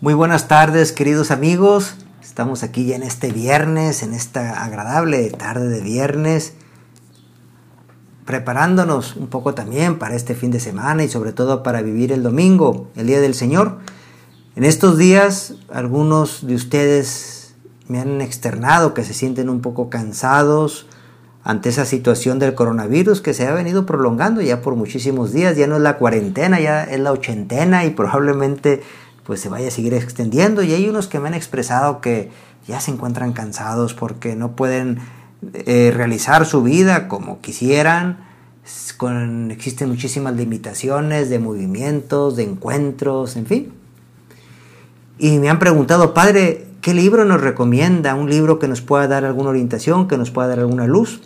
Muy buenas tardes, queridos amigos. Estamos aquí ya en este viernes, en esta agradable tarde de viernes, preparándonos un poco también para este fin de semana y sobre todo para vivir el domingo, el Día del Señor. En estos días, algunos de ustedes me han externado que se sienten un poco cansados ante esa situación del coronavirus que se ha venido prolongando ya por muchísimos días. Ya no es la cuarentena, ya es la ochentena y probablemente pues se vaya a seguir extendiendo y hay unos que me han expresado que ya se encuentran cansados porque no pueden eh, realizar su vida como quisieran. Con, existen muchísimas limitaciones de movimientos, de encuentros, en fin. Y me han preguntado, padre, ¿qué libro nos recomienda? Un libro que nos pueda dar alguna orientación, que nos pueda dar alguna luz.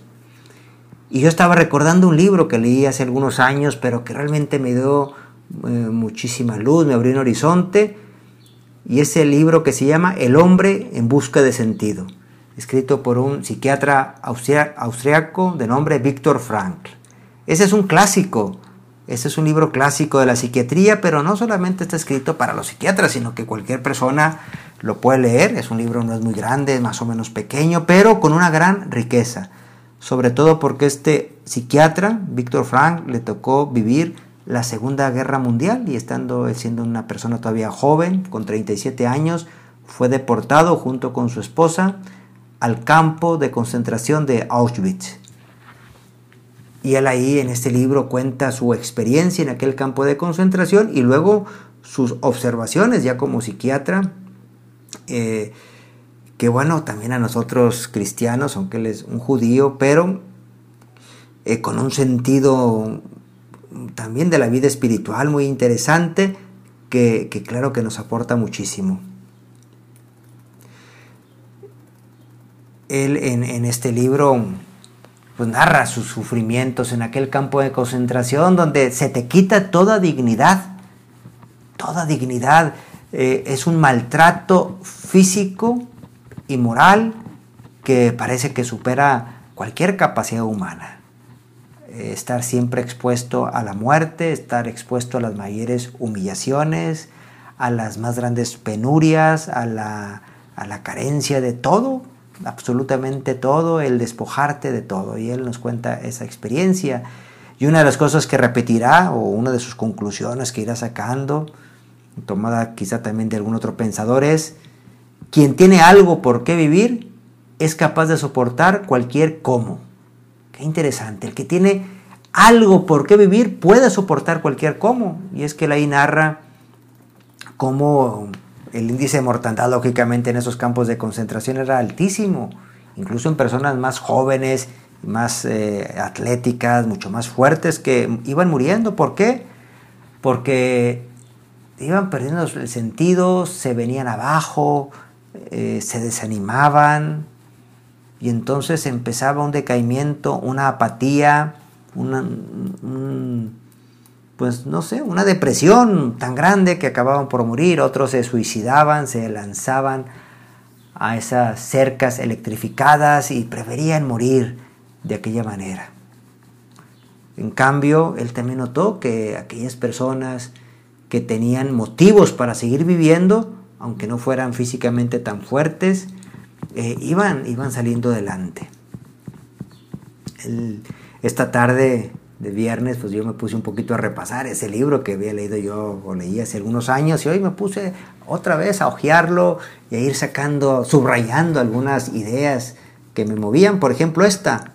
Y yo estaba recordando un libro que leí hace algunos años, pero que realmente me dio eh, muchísima luz, me abrió un horizonte. Y es el libro que se llama El hombre en busca de sentido, escrito por un psiquiatra austriaco de nombre Víctor Frankl. Ese es un clásico, ese es un libro clásico de la psiquiatría, pero no solamente está escrito para los psiquiatras, sino que cualquier persona lo puede leer. Es un libro no es muy grande, es más o menos pequeño, pero con una gran riqueza. Sobre todo porque este psiquiatra, Víctor Frank, le tocó vivir la Segunda Guerra Mundial y estando siendo una persona todavía joven, con 37 años, fue deportado junto con su esposa al campo de concentración de Auschwitz. Y él ahí en este libro cuenta su experiencia en aquel campo de concentración y luego sus observaciones ya como psiquiatra, eh, que bueno, también a nosotros cristianos, aunque él es un judío, pero eh, con un sentido también de la vida espiritual muy interesante que, claro que nos aporta muchísimo. Él en, este libro pues narra sus sufrimientos en aquel campo de concentración donde se te quita toda dignidad, toda dignidad. Eh, es un maltrato físico y moral que parece que supera cualquier capacidad humana. Eh, estar siempre expuesto a la muerte, estar expuesto a las mayores humillaciones, a las más grandes penurias, a la, a la carencia de todo, absolutamente todo, el despojarte de todo. Y él nos cuenta esa experiencia. Y una de las cosas que repetirá, o una de sus conclusiones que irá sacando, tomada quizá también de algún otro pensador, es, quien tiene algo por qué vivir es capaz de soportar cualquier cómo. Qué interesante. El que tiene algo por qué vivir puede soportar cualquier cómo. Y es que él ahí narra cómo el índice de mortandad, lógicamente, en esos campos de concentración era altísimo. Incluso en personas más jóvenes, más eh, atléticas, mucho más fuertes, que iban muriendo. ¿Por qué? Porque iban perdiendo el sentido, se venían abajo, eh, se desanimaban, y entonces empezaba un decaimiento, una apatía, una, pues no sé, una depresión tan grande que acababan por morir, otros se suicidaban, se lanzaban a esas cercas electrificadas y preferían morir de aquella manera. En cambio, él también notó que aquellas personas que tenían motivos para seguir viviendo, aunque no fueran físicamente tan fuertes, eh, iban, iban saliendo adelante. esta tarde de viernes, pues yo me puse un poquito a repasar ese libro que había leído yo o leí hace algunos años y hoy me puse otra vez a hojearlo y a ir sacando, subrayando algunas ideas que me movían. Por ejemplo, esta,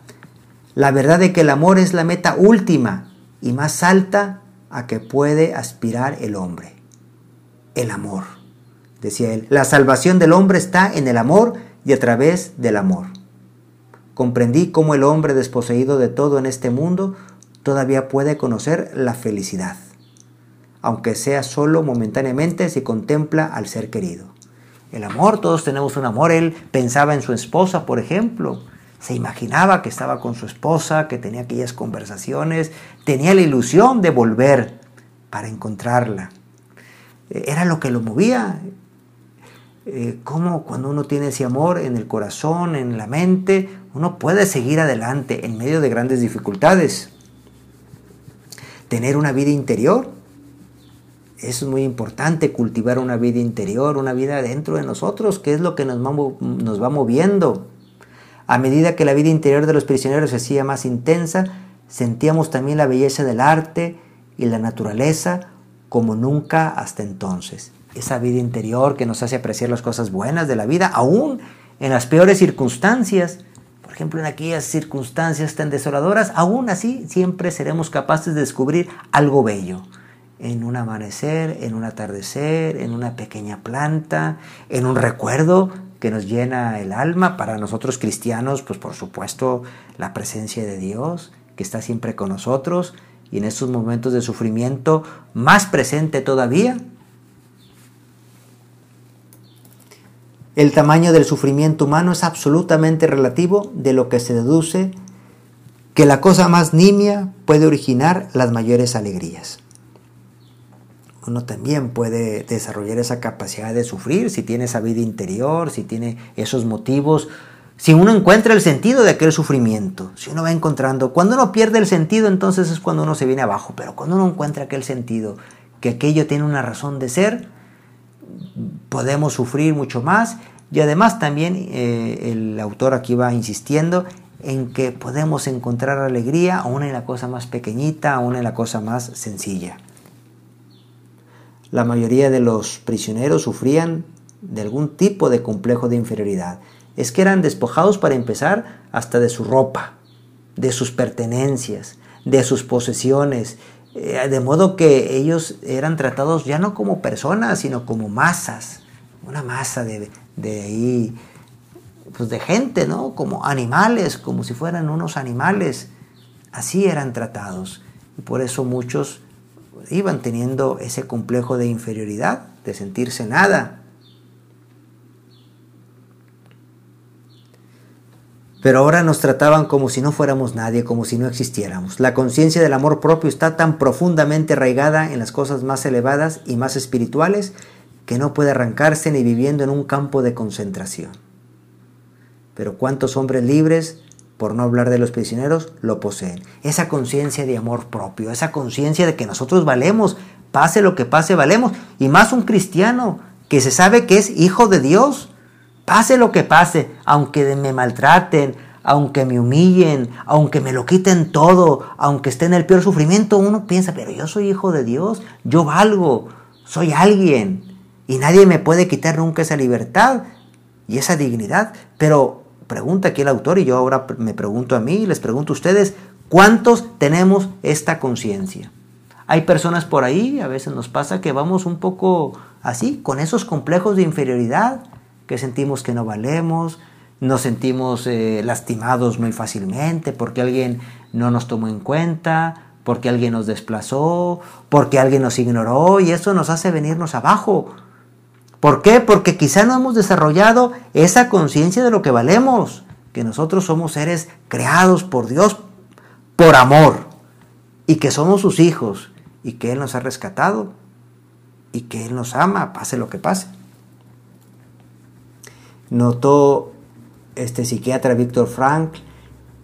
la verdad de que el amor es la meta última y más alta a que puede aspirar el hombre. El amor, decía él. La salvación del hombre está en el amor y a través del amor. Comprendí cómo el hombre desposeído de todo en este mundo todavía puede conocer la felicidad, aunque sea solo momentáneamente si contempla al ser querido. El amor, todos tenemos un amor. Él pensaba en su esposa, por ejemplo. Se imaginaba que estaba con su esposa, que tenía aquellas conversaciones, tenía la ilusión de volver para encontrarla. Era lo que lo movía, eh, cómo cuando uno tiene ese amor en el corazón, en la mente, uno puede seguir adelante en medio de grandes dificultades. Tener una vida interior es muy importante cultivar una vida interior, una vida dentro de nosotros, que es lo que nos nos va moviendo. A medida que la vida interior de los prisioneros se hacía más intensa, sentíamos también la belleza del arte y la naturaleza como nunca hasta entonces. Esa vida interior que nos hace apreciar las cosas buenas de la vida, aún en las peores circunstancias. Por ejemplo, en aquellas circunstancias tan desoladoras, aún así siempre seremos capaces de descubrir algo bello. En un amanecer, en un atardecer, en una pequeña planta, en un recuerdo que nos llena el alma. Para nosotros cristianos, pues por supuesto, la presencia de Dios, que está siempre con nosotros y en estos momentos de sufrimiento más presente todavía. El tamaño del sufrimiento humano es absolutamente relativo de lo que se deduce que la cosa más nimia puede originar las mayores alegrías. Uno también puede desarrollar esa capacidad de sufrir si tiene esa vida interior, si tiene esos motivos, si uno encuentra el sentido de aquel sufrimiento, si uno va encontrando, cuando uno pierde el sentido, entonces es cuando uno se viene abajo, pero cuando uno encuentra aquel sentido, que aquello tiene una razón de ser, podemos sufrir mucho más y además también eh, el autor aquí va insistiendo en que podemos encontrar alegría aún en la cosa más pequeñita, aún en la cosa más sencilla. La mayoría de los prisioneros sufrían de algún tipo de complejo de inferioridad. Es que eran despojados para empezar hasta de su ropa, de sus pertenencias, de sus posesiones, eh, de modo que ellos eran tratados ya no como personas, sino como masas, una masa de, de pues de gente, ¿no? Como animales, como si fueran unos animales. Así eran tratados. Y por eso muchos iban teniendo ese complejo de inferioridad, de sentirse nada. Pero ahora nos trataban como si no fuéramos nadie, como si no existiéramos. La conciencia del amor propio está tan profundamente arraigada en las cosas más elevadas y más espirituales que no puede arrancarse ni viviendo en un campo de concentración. Pero ¿cuántos hombres libres por no hablar de los prisioneros, lo poseen. Esa conciencia de amor propio, esa conciencia de que nosotros valemos, pase lo que pase, valemos. Y más un cristiano que se sabe que es hijo de Dios, pase lo que pase, aunque me maltraten, aunque me humillen, aunque me lo quiten todo, aunque esté en el peor sufrimiento, uno piensa, pero yo soy hijo de Dios, yo valgo, soy alguien. Y nadie me puede quitar nunca esa libertad y esa dignidad. Pero pregunta aquí el autor y yo ahora me pregunto a mí, les pregunto a ustedes, ¿cuántos tenemos esta conciencia? Hay personas por ahí, a veces nos pasa que vamos un poco así, con esos complejos de inferioridad, que sentimos que no valemos, nos sentimos eh, lastimados muy fácilmente porque alguien no nos tomó en cuenta, porque alguien nos desplazó, porque alguien nos ignoró y eso nos hace venirnos abajo ¿Por qué? Porque quizá no hemos desarrollado esa conciencia de lo que valemos, que nosotros somos seres creados por Dios por amor y que somos sus hijos y que Él nos ha rescatado y que Él nos ama, pase lo que pase. Notó este psiquiatra Víctor Frank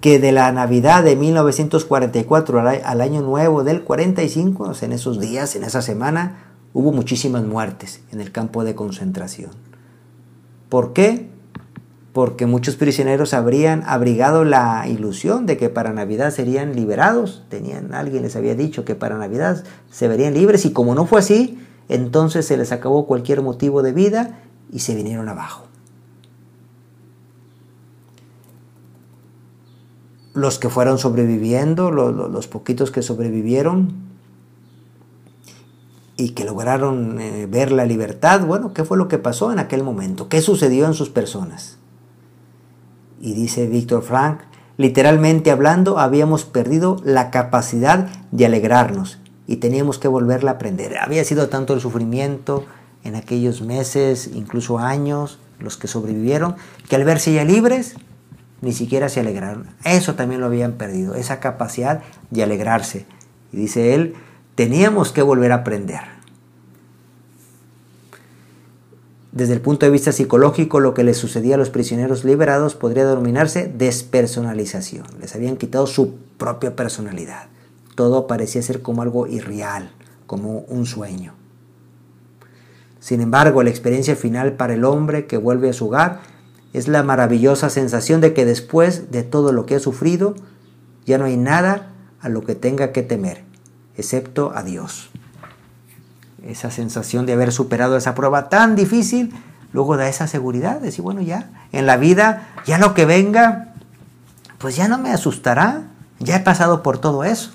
que de la Navidad de 1944 al año nuevo del 45, en esos días, en esa semana, hubo muchísimas muertes en el campo de concentración. ¿Por qué? Porque muchos prisioneros habrían abrigado la ilusión de que para Navidad serían liberados. Tenían, alguien les había dicho que para Navidad se verían libres y como no fue así, entonces se les acabó cualquier motivo de vida y se vinieron abajo. Los que fueron sobreviviendo, los poquitos que sobrevivieron, y que lograron eh, ver la libertad, bueno, ¿qué fue lo que pasó en aquel momento? ¿Qué sucedió en sus personas? Y dice Víctor Frank, literalmente hablando, habíamos perdido la capacidad de alegrarnos y teníamos que volverla a aprender. Había sido tanto el sufrimiento en aquellos meses, incluso años, los que sobrevivieron, que al verse ya libres, ni siquiera se alegraron. Eso también lo habían perdido, esa capacidad de alegrarse. Y dice él, teníamos que volver a aprender. Desde el punto de vista psicológico, lo que les sucedía a los prisioneros liberados podría denominarse despersonalización. Les habían quitado su propia personalidad. Todo parecía ser como algo irreal, como un sueño. Sin embargo, la experiencia final para el hombre que vuelve a su hogar es la maravillosa sensación de que después de todo lo que ha sufrido, ya no hay nada a lo que tenga que temer, excepto a Dios. Esa sensación de haber superado esa prueba tan difícil, luego da esa seguridad, de decir, bueno, ya, en la vida, ya lo que venga, pues ya no me asustará, ya he pasado por todo eso.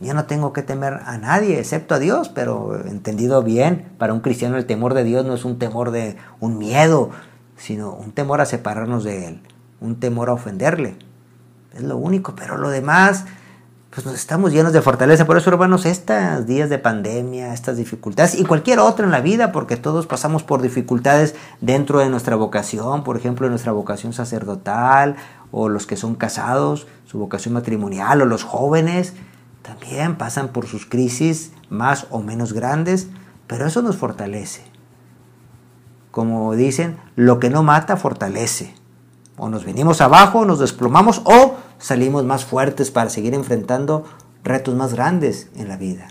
Ya no tengo que temer a nadie excepto a Dios, pero entendido bien, para un cristiano el temor de Dios no es un temor de un miedo, sino un temor a separarnos de Él, un temor a ofenderle. Es lo único, pero lo demás, pues nos estamos llenos de fortaleza. Por eso, hermanos, estos días de pandemia, estas dificultades y cualquier otra en la vida, porque todos pasamos por dificultades dentro de nuestra vocación, por ejemplo, nuestra vocación sacerdotal, o los que son casados, su vocación matrimonial, o los jóvenes, también pasan por sus crisis más o menos grandes, pero eso nos fortalece. Como dicen, lo que no mata fortalece. O nos venimos abajo, nos desplomamos o salimos más fuertes para seguir enfrentando retos más grandes en la vida.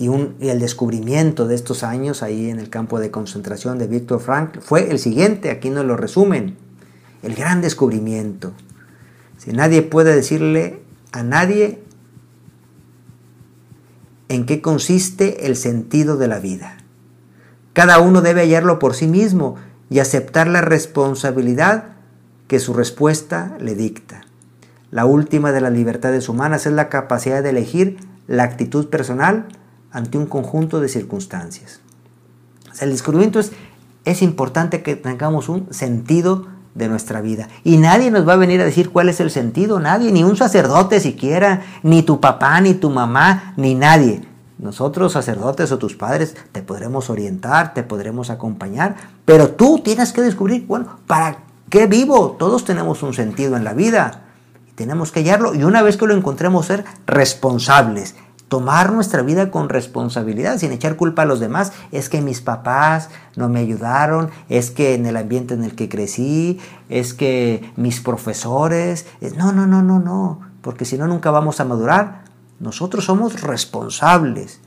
Y, el descubrimiento de estos años ahí en el campo de concentración de Víctor Frank fue el siguiente, aquí nos lo resumen, el gran descubrimiento. Si nadie puede decirle a nadie en qué consiste el sentido de la vida. Cada uno debe hallarlo por sí mismo y aceptar la responsabilidad que su respuesta le dicta. La última de las libertades humanas es la capacidad de elegir la actitud personal ante un conjunto de circunstancias. el descubrimiento es, es importante que tengamos un sentido de nuestra vida. Y nadie nos va a venir a decir cuál es el sentido, nadie, ni un sacerdote siquiera, ni tu papá, ni tu mamá, ni nadie. Nosotros, sacerdotes o tus padres, te podremos orientar, te podremos acompañar, pero tú tienes que descubrir, bueno, ¿para qué vivo? Todos tenemos un sentido en la vida. Tenemos que hallarlo y una vez que lo encontremos, ser responsables tomar nuestra vida con responsabilidad, sin echar culpa a los demás. Es que mis papás no me ayudaron, es que en el ambiente en el que crecí, es que mis profesores. No, no, no, no, no, porque si no, nunca vamos a madurar. Nosotros somos responsables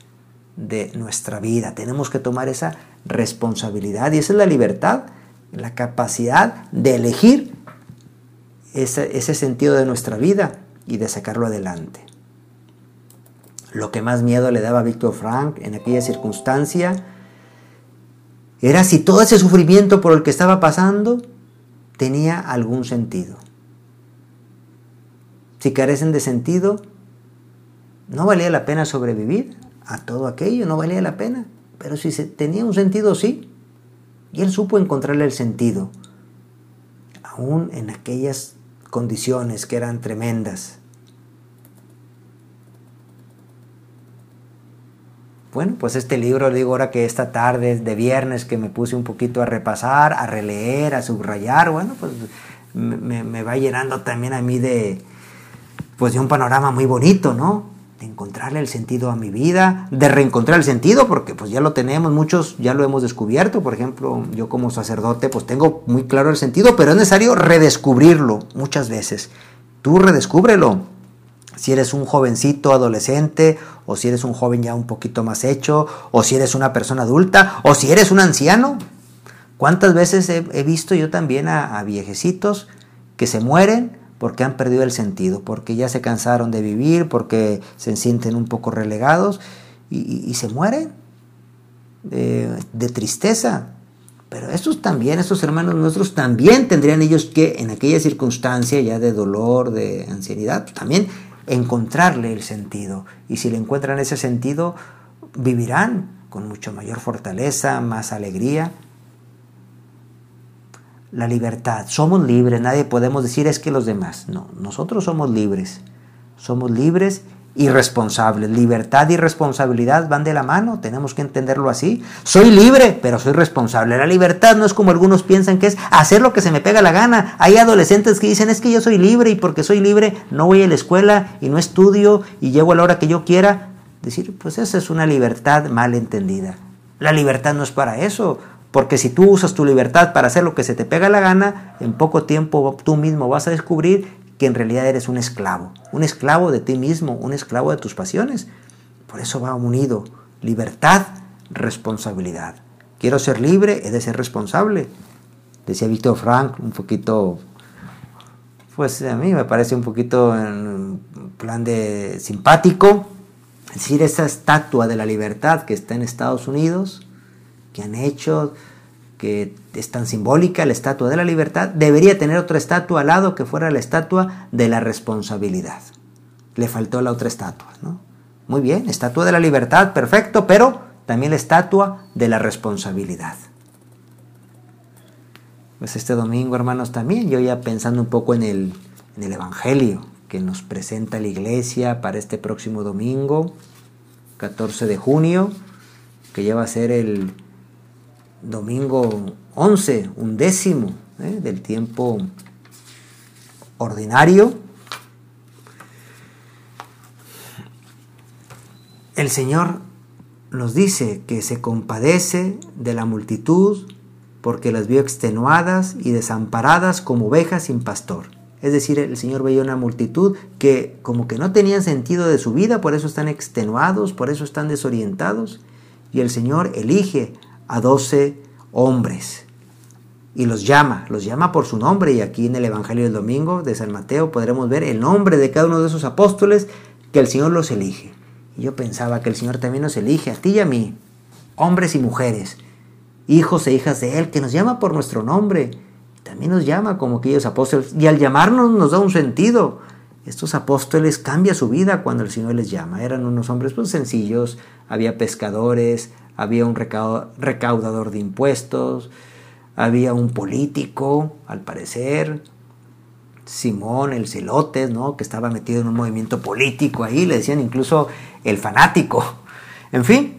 de nuestra vida, tenemos que tomar esa responsabilidad y esa es la libertad, la capacidad de elegir ese, sentido de nuestra vida y de sacarlo adelante. Lo que más miedo le daba a Víctor Frank en aquella circunstancia era si todo ese sufrimiento por el que estaba pasando tenía algún sentido. Si carecen de sentido, no valía la pena sobrevivir a todo aquello, no valía la pena. Pero si tenía un sentido, sí. Y él supo encontrarle el sentido, aún en aquellas condiciones que eran tremendas. Bueno, pues este libro, digo ahora que esta tarde de viernes que me puse un poquito a repasar, a releer, a subrayar, bueno, pues me, va llenando también a mí de, pues de un panorama muy bonito, ¿no? De encontrarle el sentido a mi vida, de reencontrar el sentido, porque pues ya lo tenemos, muchos ya lo hemos descubierto, por ejemplo, yo como sacerdote pues tengo muy claro el sentido, pero es necesario redescubrirlo muchas veces. Tú redescúbrelo, si eres un jovencito, adolescente, o si eres un joven ya un poquito más hecho, o si eres una persona adulta, o si eres un anciano. ¿Cuántas veces he, visto yo también a, viejecitos que se mueren porque han perdido el sentido, porque ya se cansaron de vivir, porque se sienten un poco relegados y, se mueren de, de tristeza? Pero estos también, estos hermanos nuestros, también tendrían ellos que, en aquella circunstancia ya de dolor, de ancianidad, también encontrarle el sentido. Y si le encuentran ese sentido, vivirán con mucho mayor fortaleza, más alegría. La libertad. Somos libres, nadie podemos decir es que los demás. No, nosotros somos libres. Somos libres irresponsables. Libertad y responsabilidad van de la mano, tenemos que entenderlo así. Soy libre, pero soy responsable. La libertad no es como algunos piensan que es hacer lo que se me pega la gana. Hay adolescentes que dicen es que yo soy libre y porque soy libre no voy a la escuela y no estudio y llego a la hora que yo quiera. Decir, pues esa es una libertad mal entendida. La libertad no es para eso. Porque si tú usas tu libertad para hacer lo que se te pega la gana, en poco tiempo tú mismo vas a descubrir que en realidad eres un esclavo, un esclavo de ti mismo, un esclavo de tus pasiones. Por eso va unido libertad, responsabilidad. Quiero ser libre, he de ser responsable. Decía Víctor Frank, un poquito, pues a mí me parece un poquito en plan de simpático. Es decir, esa estatua de la libertad que está en Estados Unidos, que han hecho, que es tan simbólica, la estatua de la libertad, debería tener otra estatua al lado que fuera la estatua de la responsabilidad. Le faltó la otra estatua, ¿no? Muy bien, estatua de la libertad, perfecto, pero también la estatua de la responsabilidad. Pues este domingo, hermanos, también yo ya pensando un poco en el, en el Evangelio que nos presenta la iglesia para este próximo domingo, 14 de junio, que ya va a ser el domingo 11, un décimo ¿eh? del tiempo ordinario. El Señor nos dice que se compadece de la multitud porque las vio extenuadas y desamparadas como ovejas sin pastor. Es decir, el Señor veía una multitud que como que no tenían sentido de su vida, por eso están extenuados, por eso están desorientados. Y el Señor elige a doce hombres y los llama, los llama por su nombre. Y aquí en el Evangelio del Domingo de San Mateo podremos ver el nombre de cada uno de esos apóstoles que el Señor los elige. Y yo pensaba que el Señor también nos elige a ti y a mí, hombres y mujeres, hijos e hijas de Él, que nos llama por nuestro nombre. También nos llama como aquellos apóstoles. Y al llamarnos nos da un sentido. Estos apóstoles cambia su vida cuando el Señor les llama. Eran unos hombres pues, sencillos, había pescadores, había un recaudador de impuestos, había un político, al parecer, Simón el Celotes, ¿no? que estaba metido en un movimiento político ahí, le decían incluso el fanático. En fin,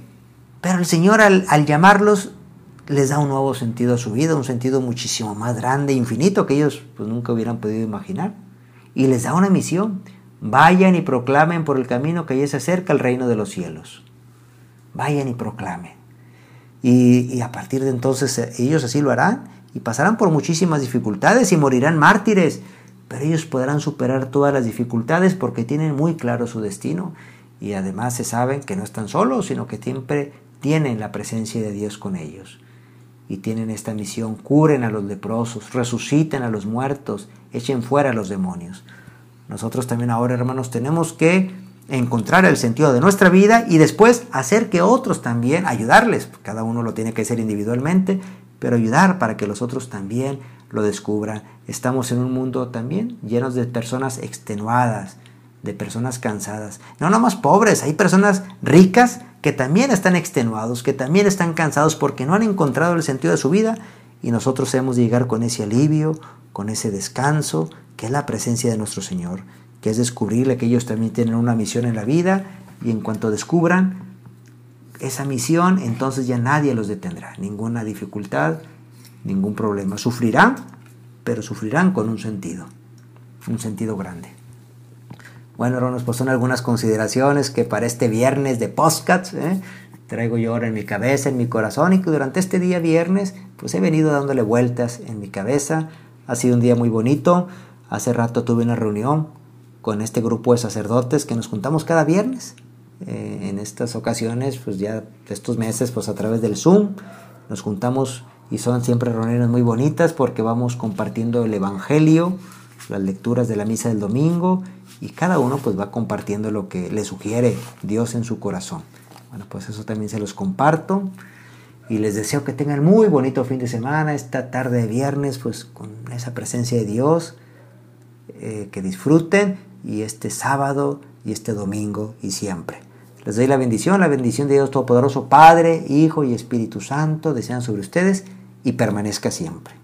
pero el Señor al, llamarlos les da un nuevo sentido a su vida, un sentido muchísimo más grande, infinito, que ellos pues, nunca hubieran podido imaginar. Y les da una misión. Vayan y proclamen por el camino que ya se acerca el reino de los cielos. Vayan y proclamen. Y, a partir de entonces eh, ellos así lo harán y pasarán por muchísimas dificultades y morirán mártires, pero ellos podrán superar todas las dificultades porque tienen muy claro su destino y además se saben que no están solos, sino que siempre tienen la presencia de Dios con ellos. Y tienen esta misión, curen a los leprosos, resuciten a los muertos, echen fuera a los demonios. Nosotros también ahora, hermanos, tenemos que encontrar el sentido de nuestra vida y después hacer que otros también, ayudarles, cada uno lo tiene que hacer individualmente, pero ayudar para que los otros también lo descubran. Estamos en un mundo también llenos de personas extenuadas, de personas cansadas. No nomás pobres, hay personas ricas que también están extenuados, que también están cansados porque no han encontrado el sentido de su vida y nosotros hemos de llegar con ese alivio, con ese descanso, que es la presencia de nuestro Señor, que es descubrirle que ellos también tienen una misión en la vida y en cuanto descubran esa misión, entonces ya nadie los detendrá, ninguna dificultad, ningún problema. Sufrirán, pero sufrirán con un sentido, un sentido grande. Bueno, hermanos, pues son algunas consideraciones que para este viernes de podcast ¿eh? traigo yo ahora en mi cabeza, en mi corazón, y que durante este día viernes, pues he venido dándole vueltas en mi cabeza. Ha sido un día muy bonito. Hace rato tuve una reunión con este grupo de sacerdotes que nos juntamos cada viernes. Eh, en estas ocasiones, pues ya estos meses, pues a través del Zoom, nos juntamos y son siempre reuniones muy bonitas porque vamos compartiendo el Evangelio, las lecturas de la misa del domingo y cada uno pues va compartiendo lo que le sugiere Dios en su corazón. Bueno, pues eso también se los comparto y les deseo que tengan muy bonito fin de semana, esta tarde de viernes pues con esa presencia de Dios, eh, que disfruten y este sábado y este domingo y siempre. Les doy la bendición, la bendición de Dios Todopoderoso, Padre, Hijo y Espíritu Santo, desean sobre ustedes y permanezca siempre.